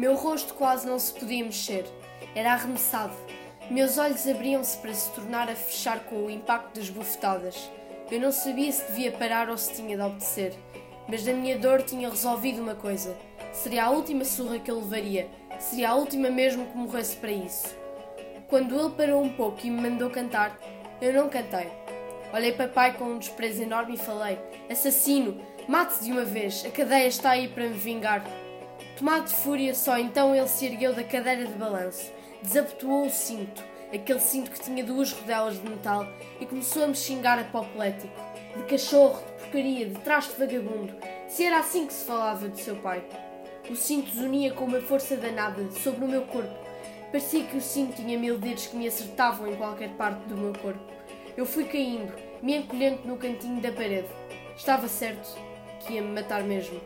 Meu rosto quase não se podia mexer. Era arremessado. Meus olhos abriam-se para se tornar a fechar com o impacto das bufetadas. Eu não sabia se devia parar ou se tinha de obedecer. Mas da minha dor tinha resolvido uma coisa. Seria a última surra que eu levaria. Seria a última mesmo que morresse para isso. Quando ele parou um pouco e me mandou cantar, eu não cantei. Olhei para pai com um desprezo enorme e falei: Assassino, mate de uma vez, a cadeia está aí para me vingar. Tomado de fúria, só então ele se ergueu da cadeira de balanço, desabotoou o cinto, aquele cinto que tinha duas rodelas de metal, e começou a me xingar apoplético. De cachorro, de porcaria, de traste vagabundo. Se era assim que se falava de seu pai. O cinto zunia com uma força danada sobre o meu corpo. Parecia que o cinto tinha mil dedos que me acertavam em qualquer parte do meu corpo. Eu fui caindo, me encolhendo no cantinho da parede. Estava certo que ia me matar mesmo.